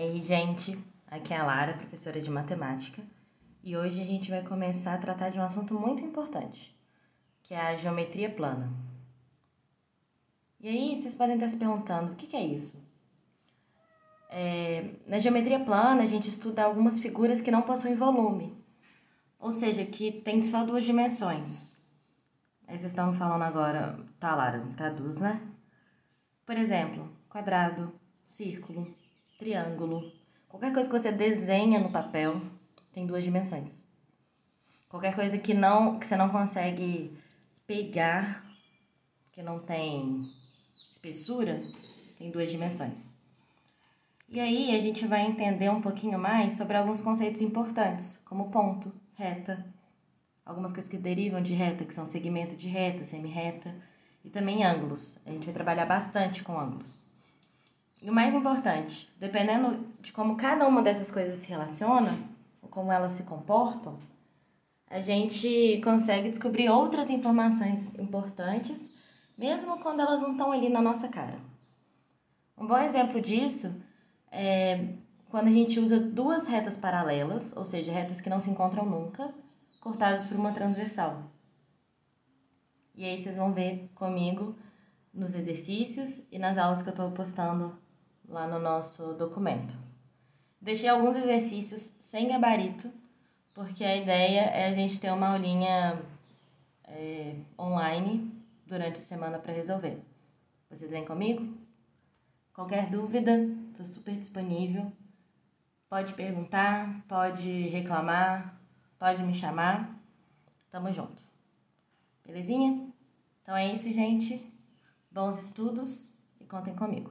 Ei, gente, aqui é a Lara, professora de matemática, e hoje a gente vai começar a tratar de um assunto muito importante, que é a geometria plana. E aí, vocês podem estar se perguntando, o que, é isso? É, na geometria plana, a gente estuda algumas figuras que não possuem volume, ou seja, que tem só duas dimensões. Aí vocês estão falando agora, tá, Lara, traduz, né? Por exemplo, quadrado, círculo, triângulo, qualquer coisa que você desenha no papel tem duas dimensões. Qualquer coisa que não que você não consegue pegar, que não tem espessura, tem duas dimensões. E aí a gente vai entender um pouquinho mais sobre alguns conceitos importantes, como ponto, reta, algumas coisas que derivam de reta, que são segmento de reta, semi-reta, e também ângulos. A gente vai trabalhar bastante com ângulos. O mais importante, dependendo de como cada uma dessas coisas se relaciona, ou como elas se comportam, a gente consegue descobrir outras informações importantes, mesmo quando elas não estão ali na nossa cara. Um bom exemplo disso é quando a gente usa duas retas paralelas, ou seja, retas que não se encontram nunca, cortadas por uma transversal. E aí vocês vão ver comigo nos exercícios e nas aulas que eu estou postando lá no nosso documento. Deixei alguns exercícios sem gabarito, porque a ideia é a gente ter uma aulinha é, online durante a semana para resolver. Vocês vêm comigo? Qualquer dúvida, estou super disponível. Pode perguntar, pode reclamar, pode me chamar. Tamo junto. Belezinha? Então é isso, gente. Bons estudos e contem comigo.